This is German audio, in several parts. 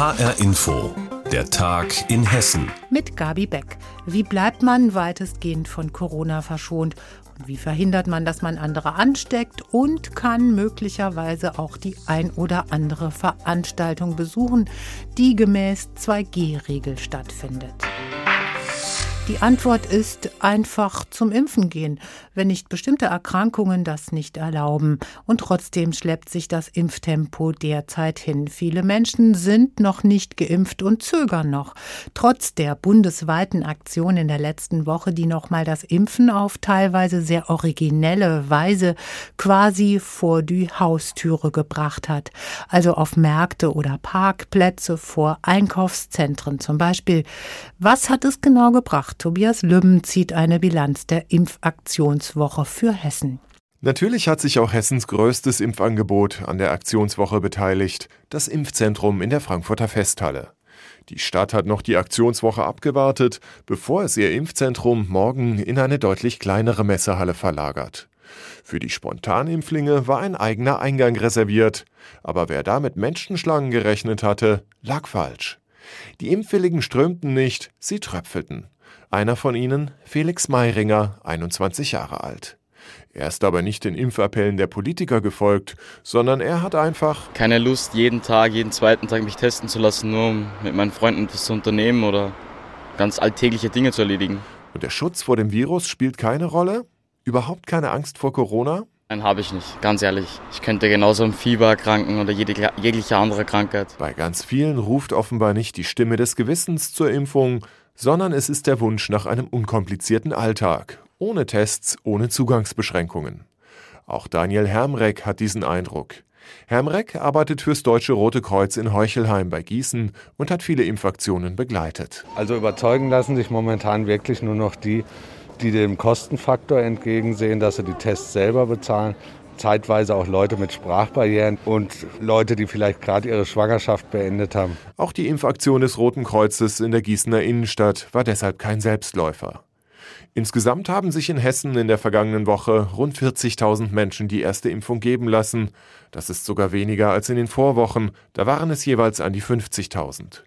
HR Info, der Tag in Hessen. Mit Gabi Beck. Wie bleibt man weitestgehend von Corona verschont? Und wie verhindert man, dass man andere ansteckt? Und kann möglicherweise auch die ein oder andere Veranstaltung besuchen, die gemäß 2G-Regel stattfindet? Die Antwort ist einfach zum Impfen gehen, wenn nicht bestimmte Erkrankungen das nicht erlauben. Und trotzdem schleppt sich das Impftempo derzeit hin. Viele Menschen sind noch nicht geimpft und zögern noch. Trotz der bundesweiten Aktion in der letzten Woche, die nochmal das Impfen auf teilweise sehr originelle Weise quasi vor die Haustüre gebracht hat. Also auf Märkte oder Parkplätze vor Einkaufszentren zum Beispiel. Was hat es genau gebracht? Tobias Lübben zieht eine Bilanz der Impfaktionswoche für Hessen. Natürlich hat sich auch Hessens größtes Impfangebot an der Aktionswoche beteiligt, das Impfzentrum in der Frankfurter Festhalle. Die Stadt hat noch die Aktionswoche abgewartet, bevor es ihr Impfzentrum morgen in eine deutlich kleinere Messehalle verlagert. Für die Spontanimpflinge war ein eigener Eingang reserviert, aber wer da mit Menschenschlangen gerechnet hatte, lag falsch. Die Impfwilligen strömten nicht, sie tröpfelten. Einer von ihnen, Felix Mayringer, 21 Jahre alt. Er ist aber nicht den Impfappellen der Politiker gefolgt, sondern er hat einfach keine Lust, jeden Tag, jeden zweiten Tag mich testen zu lassen, nur um mit meinen Freunden etwas zu unternehmen oder ganz alltägliche Dinge zu erledigen. Und der Schutz vor dem Virus spielt keine Rolle? Überhaupt keine Angst vor Corona? Nein, habe ich nicht, ganz ehrlich. Ich könnte genauso am Fieber erkranken oder jede, jegliche andere Krankheit. Bei ganz vielen ruft offenbar nicht die Stimme des Gewissens zur Impfung, sondern es ist der Wunsch nach einem unkomplizierten Alltag, ohne Tests, ohne Zugangsbeschränkungen. Auch Daniel Hermreck hat diesen Eindruck. Hermreck arbeitet fürs Deutsche Rote Kreuz in Heuchelheim bei Gießen und hat viele Impfaktionen begleitet. Also überzeugen lassen sich momentan wirklich nur noch die, die dem Kostenfaktor entgegensehen, dass sie die Tests selber bezahlen zeitweise auch Leute mit Sprachbarrieren und Leute, die vielleicht gerade ihre Schwangerschaft beendet haben. Auch die Impfaktion des Roten Kreuzes in der Gießener Innenstadt war deshalb kein Selbstläufer. Insgesamt haben sich in Hessen in der vergangenen Woche rund 40.000 Menschen die erste Impfung geben lassen. Das ist sogar weniger als in den Vorwochen, da waren es jeweils an die 50.000.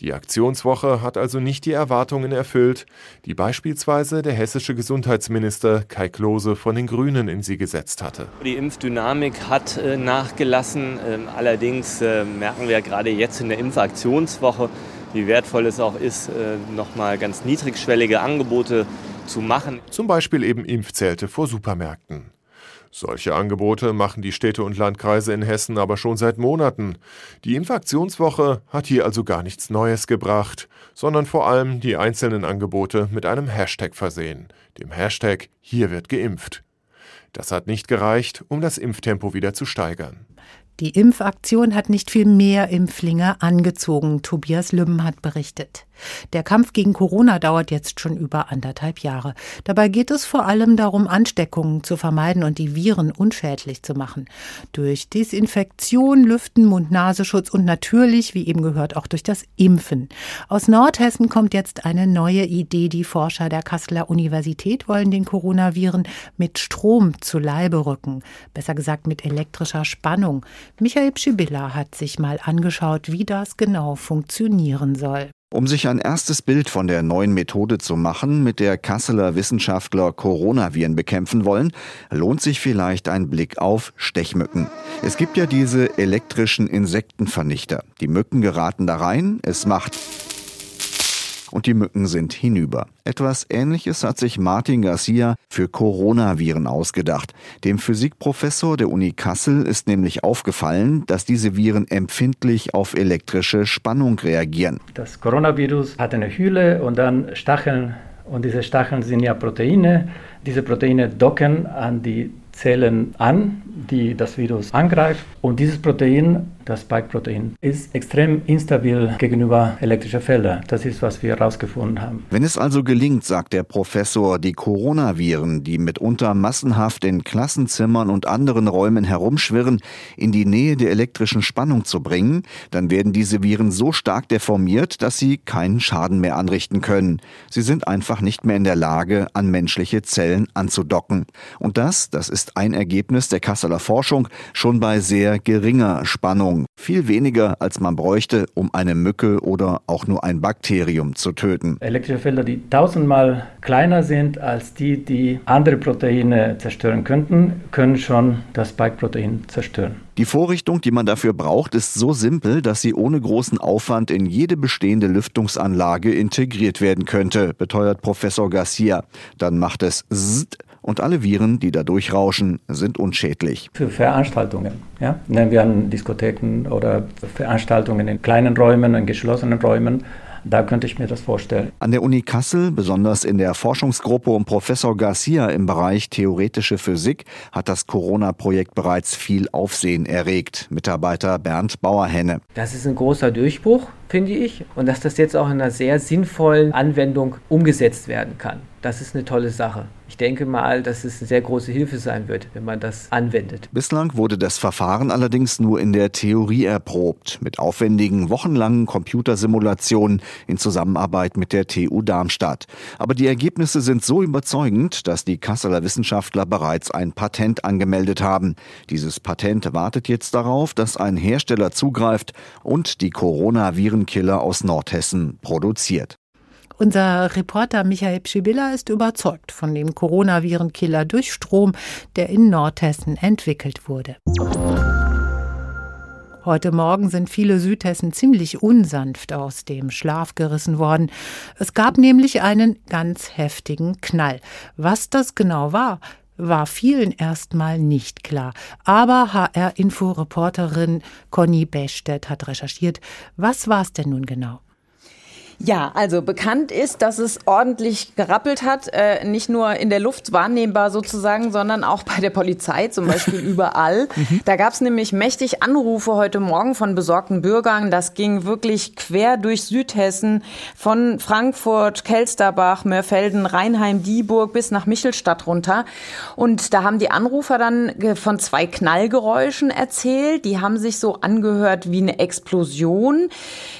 Die Aktionswoche hat also nicht die Erwartungen erfüllt, die beispielsweise der hessische Gesundheitsminister Kai Klose von den Grünen in sie gesetzt hatte. Die Impfdynamik hat äh, nachgelassen. Ähm, allerdings äh, merken wir gerade jetzt in der Impfaktionswoche, wie wertvoll es auch ist, äh, nochmal ganz niedrigschwellige Angebote zu machen. Zum Beispiel eben Impfzelte vor Supermärkten. Solche Angebote machen die Städte und Landkreise in Hessen aber schon seit Monaten. Die Impfaktionswoche hat hier also gar nichts Neues gebracht, sondern vor allem die einzelnen Angebote mit einem Hashtag versehen, dem Hashtag Hier wird geimpft. Das hat nicht gereicht, um das Impftempo wieder zu steigern. Die Impfaktion hat nicht viel mehr Impflinge angezogen, Tobias Lümmen hat berichtet. Der Kampf gegen Corona dauert jetzt schon über anderthalb Jahre. Dabei geht es vor allem darum, Ansteckungen zu vermeiden und die Viren unschädlich zu machen. Durch Desinfektion, Lüften, Mund-Nasenschutz und natürlich, wie eben gehört, auch durch das Impfen. Aus Nordhessen kommt jetzt eine neue Idee. Die Forscher der Kasseler Universität wollen den Coronaviren mit Strom zu Leibe rücken. Besser gesagt mit elektrischer Spannung. Michael Pschibilla hat sich mal angeschaut, wie das genau funktionieren soll. Um sich ein erstes Bild von der neuen Methode zu machen, mit der Kasseler Wissenschaftler Coronaviren bekämpfen wollen, lohnt sich vielleicht ein Blick auf Stechmücken. Es gibt ja diese elektrischen Insektenvernichter. Die Mücken geraten da rein, es macht und die Mücken sind hinüber. Etwas Ähnliches hat sich Martin Garcia für Coronaviren ausgedacht. Dem Physikprofessor der Uni Kassel ist nämlich aufgefallen, dass diese Viren empfindlich auf elektrische Spannung reagieren. Das Coronavirus hat eine Hülle und dann Stacheln und diese Stacheln sind ja Proteine. Diese Proteine docken an die Zellen an, die das Virus angreift. Und dieses Protein, das Spike-Protein, ist extrem instabil gegenüber elektrischen Feldern. Das ist, was wir herausgefunden haben. Wenn es also gelingt, sagt der Professor, die Coronaviren, die mitunter massenhaft in Klassenzimmern und anderen Räumen herumschwirren, in die Nähe der elektrischen Spannung zu bringen, dann werden diese Viren so stark deformiert, dass sie keinen Schaden mehr anrichten können. Sie sind einfach nicht mehr in der Lage, an menschliche Zellen anzudocken. Und das, das ist ein Ergebnis der Kasseler Forschung schon bei sehr geringer Spannung. Belastung. Viel weniger, als man bräuchte, um eine Mücke oder auch nur ein Bakterium zu töten. Elektrische Felder, die tausendmal kleiner sind als die, die andere Proteine zerstören könnten, können schon das Spike-Protein zerstören. Die Vorrichtung, die man dafür braucht, ist so simpel, dass sie ohne großen Aufwand in jede bestehende Lüftungsanlage integriert werden könnte, beteuert Professor Garcia. Dann macht es Zzt und alle Viren, die da durchrauschen, sind unschädlich. Für Veranstaltungen, ja? nehmen wir an Diskotheken oder Veranstaltungen in kleinen Räumen, in geschlossenen Räumen, da könnte ich mir das vorstellen. An der Uni Kassel, besonders in der Forschungsgruppe um Professor Garcia im Bereich theoretische Physik, hat das Corona-Projekt bereits viel Aufsehen erregt. Mitarbeiter Bernd Bauerhenne. Das ist ein großer Durchbruch, finde ich, und dass das jetzt auch in einer sehr sinnvollen Anwendung umgesetzt werden kann. Das ist eine tolle Sache. Ich denke mal, dass es eine sehr große Hilfe sein wird, wenn man das anwendet. Bislang wurde das Verfahren allerdings nur in der Theorie erprobt, mit aufwendigen, wochenlangen Computersimulationen in Zusammenarbeit mit der TU Darmstadt. Aber die Ergebnisse sind so überzeugend, dass die Kasseler Wissenschaftler bereits ein Patent angemeldet haben. Dieses Patent wartet jetzt darauf, dass ein Hersteller zugreift und die Coronavirenkiller aus Nordhessen produziert. Unser Reporter Michael Pschibilla ist überzeugt von dem Coronavirenkiller durch Strom, der in Nordhessen entwickelt wurde. Heute Morgen sind viele Südhessen ziemlich unsanft aus dem Schlaf gerissen worden. Es gab nämlich einen ganz heftigen Knall. Was das genau war, war vielen erstmal nicht klar. Aber HR-Info-Reporterin Conny Bechstedt hat recherchiert. Was war es denn nun genau? Ja, also bekannt ist, dass es ordentlich gerappelt hat, äh, nicht nur in der Luft wahrnehmbar sozusagen, sondern auch bei der Polizei, zum Beispiel überall. Mhm. Da gab es nämlich mächtig Anrufe heute Morgen von besorgten Bürgern. Das ging wirklich quer durch Südhessen, von Frankfurt, Kelsterbach, Mörfelden, Rheinheim, Dieburg bis nach Michelstadt runter. Und da haben die Anrufer dann von zwei Knallgeräuschen erzählt. Die haben sich so angehört wie eine Explosion.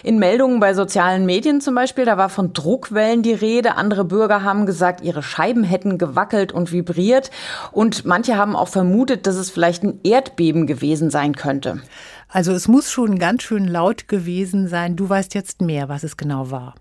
In Meldungen bei sozialen Medien zum zum Beispiel, da war von Druckwellen die Rede. Andere Bürger haben gesagt, ihre Scheiben hätten gewackelt und vibriert. Und manche haben auch vermutet, dass es vielleicht ein Erdbeben gewesen sein könnte. Also es muss schon ganz schön laut gewesen sein. Du weißt jetzt mehr, was es genau war.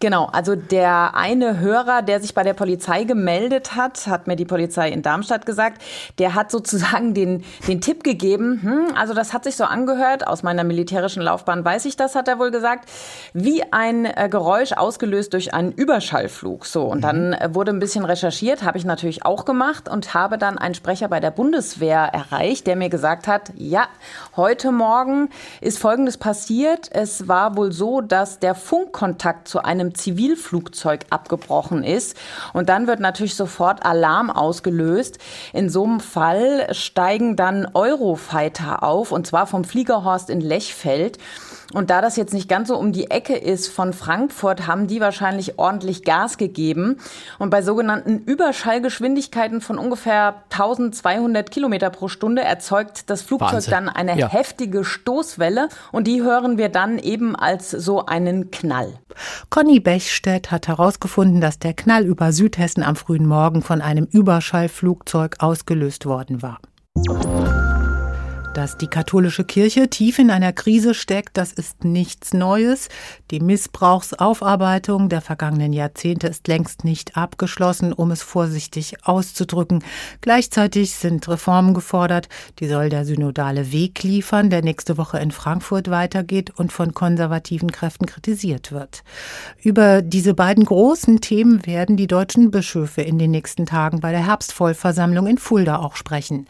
Genau, also der eine Hörer, der sich bei der Polizei gemeldet hat, hat mir die Polizei in Darmstadt gesagt, der hat sozusagen den, den Tipp gegeben, hm, also das hat sich so angehört, aus meiner militärischen Laufbahn weiß ich das, hat er wohl gesagt, wie ein äh, Geräusch ausgelöst durch einen Überschallflug. So, und dann äh, wurde ein bisschen recherchiert, habe ich natürlich auch gemacht und habe dann einen Sprecher bei der Bundeswehr erreicht, der mir gesagt hat, ja, heute Morgen ist Folgendes passiert. Es war wohl so, dass der Funkkontakt zu einem Zivilflugzeug abgebrochen ist. Und dann wird natürlich sofort Alarm ausgelöst. In so einem Fall steigen dann Eurofighter auf, und zwar vom Fliegerhorst in Lechfeld. Und da das jetzt nicht ganz so um die Ecke ist von Frankfurt, haben die wahrscheinlich ordentlich Gas gegeben. Und bei sogenannten Überschallgeschwindigkeiten von ungefähr 1200 Kilometer pro Stunde erzeugt das Flugzeug Wahnsinn. dann eine ja. heftige Stoßwelle. Und die hören wir dann eben als so einen Knall. Conny Bechstedt hat herausgefunden, dass der Knall über Südhessen am frühen Morgen von einem Überschallflugzeug ausgelöst worden war. Dass die katholische Kirche tief in einer Krise steckt, das ist nichts Neues. Die Missbrauchsaufarbeitung der vergangenen Jahrzehnte ist längst nicht abgeschlossen, um es vorsichtig auszudrücken. Gleichzeitig sind Reformen gefordert, die soll der synodale Weg liefern, der nächste Woche in Frankfurt weitergeht und von konservativen Kräften kritisiert wird. Über diese beiden großen Themen werden die deutschen Bischöfe in den nächsten Tagen bei der Herbstvollversammlung in Fulda auch sprechen.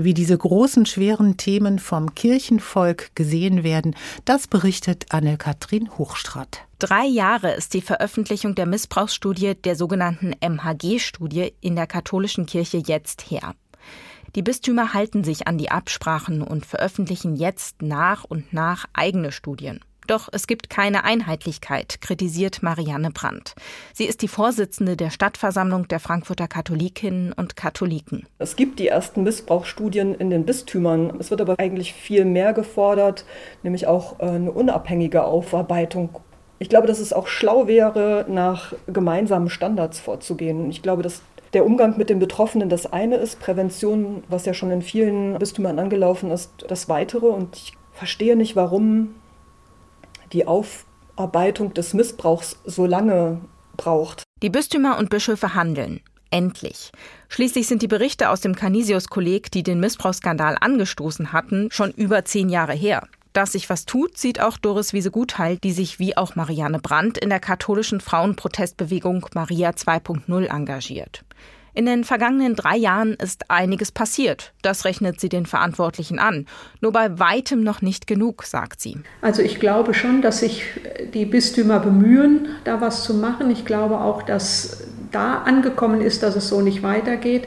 Wie diese großen, schweren Themen vom Kirchenvolk gesehen werden, das berichtet Anne-Kathrin Hochstratt. Drei Jahre ist die Veröffentlichung der Missbrauchsstudie, der sogenannten MHG-Studie, in der katholischen Kirche jetzt her. Die Bistümer halten sich an die Absprachen und veröffentlichen jetzt nach und nach eigene Studien. Doch es gibt keine Einheitlichkeit, kritisiert Marianne Brandt. Sie ist die Vorsitzende der Stadtversammlung der Frankfurter Katholikinnen und Katholiken. Es gibt die ersten Missbrauchsstudien in den Bistümern. Es wird aber eigentlich viel mehr gefordert, nämlich auch äh, eine unabhängige Aufarbeitung. Ich glaube, dass es auch schlau wäre, nach gemeinsamen Standards vorzugehen. Ich glaube, dass der Umgang mit den Betroffenen das eine ist, Prävention, was ja schon in vielen Bistümern angelaufen ist, das weitere. Und ich verstehe nicht, warum die Aufarbeitung des Missbrauchs so lange braucht. Die Bistümer und Bischöfe handeln. Endlich. Schließlich sind die Berichte aus dem Canisius-Kolleg, die den Missbrauchsskandal angestoßen hatten, schon über zehn Jahre her. Dass sich was tut, sieht auch Doris Wiese-Gutheil, die sich wie auch Marianne Brandt in der katholischen Frauenprotestbewegung Maria 2.0 engagiert. In den vergangenen drei Jahren ist einiges passiert. Das rechnet sie den Verantwortlichen an. Nur bei weitem noch nicht genug, sagt sie. Also ich glaube schon, dass sich die Bistümer bemühen, da was zu machen. Ich glaube auch, dass da angekommen ist, dass es so nicht weitergeht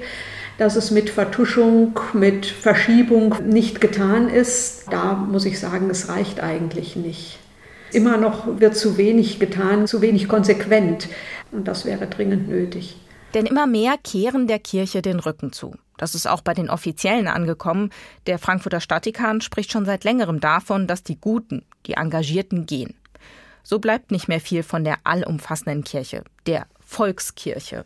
dass es mit Vertuschung, mit Verschiebung nicht getan ist. Da muss ich sagen, es reicht eigentlich nicht. Immer noch wird zu wenig getan, zu wenig konsequent. Und das wäre dringend nötig. Denn immer mehr kehren der Kirche den Rücken zu. Das ist auch bei den Offiziellen angekommen. Der Frankfurter Stadtdekan spricht schon seit längerem davon, dass die Guten, die Engagierten gehen. So bleibt nicht mehr viel von der allumfassenden Kirche, der Volkskirche.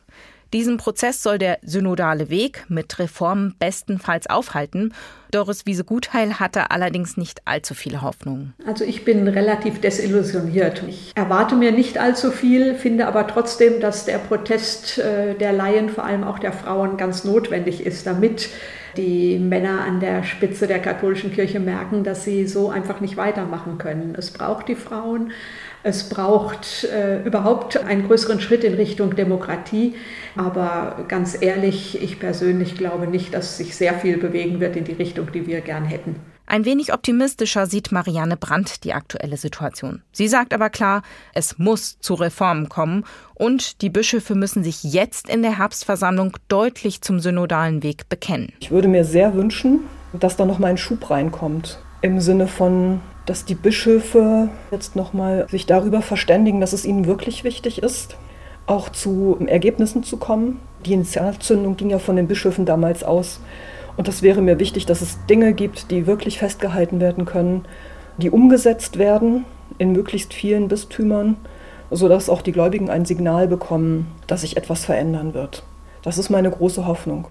Diesen Prozess soll der synodale Weg mit Reformen bestenfalls aufhalten. Doris Wiese-Gutheil hatte allerdings nicht allzu viele Hoffnungen. Also ich bin relativ desillusioniert. Ich erwarte mir nicht allzu viel, finde aber trotzdem, dass der Protest äh, der Laien, vor allem auch der Frauen, ganz notwendig ist, damit die Männer an der Spitze der katholischen Kirche merken, dass sie so einfach nicht weitermachen können. Es braucht die Frauen. Es braucht äh, überhaupt einen größeren Schritt in Richtung Demokratie. Aber ganz ehrlich, ich persönlich glaube nicht, dass sich sehr viel bewegen wird in die Richtung, die wir gern hätten. Ein wenig optimistischer sieht Marianne Brandt die aktuelle Situation. Sie sagt aber klar, es muss zu Reformen kommen und die Bischöfe müssen sich jetzt in der Herbstversammlung deutlich zum synodalen Weg bekennen. Ich würde mir sehr wünschen, dass da noch mal ein Schub reinkommt im Sinne von dass die Bischöfe jetzt nochmal sich darüber verständigen, dass es ihnen wirklich wichtig ist, auch zu Ergebnissen zu kommen. Die Initialzündung ging ja von den Bischöfen damals aus. Und das wäre mir wichtig, dass es Dinge gibt, die wirklich festgehalten werden können, die umgesetzt werden in möglichst vielen Bistümern, sodass auch die Gläubigen ein Signal bekommen, dass sich etwas verändern wird. Das ist meine große Hoffnung.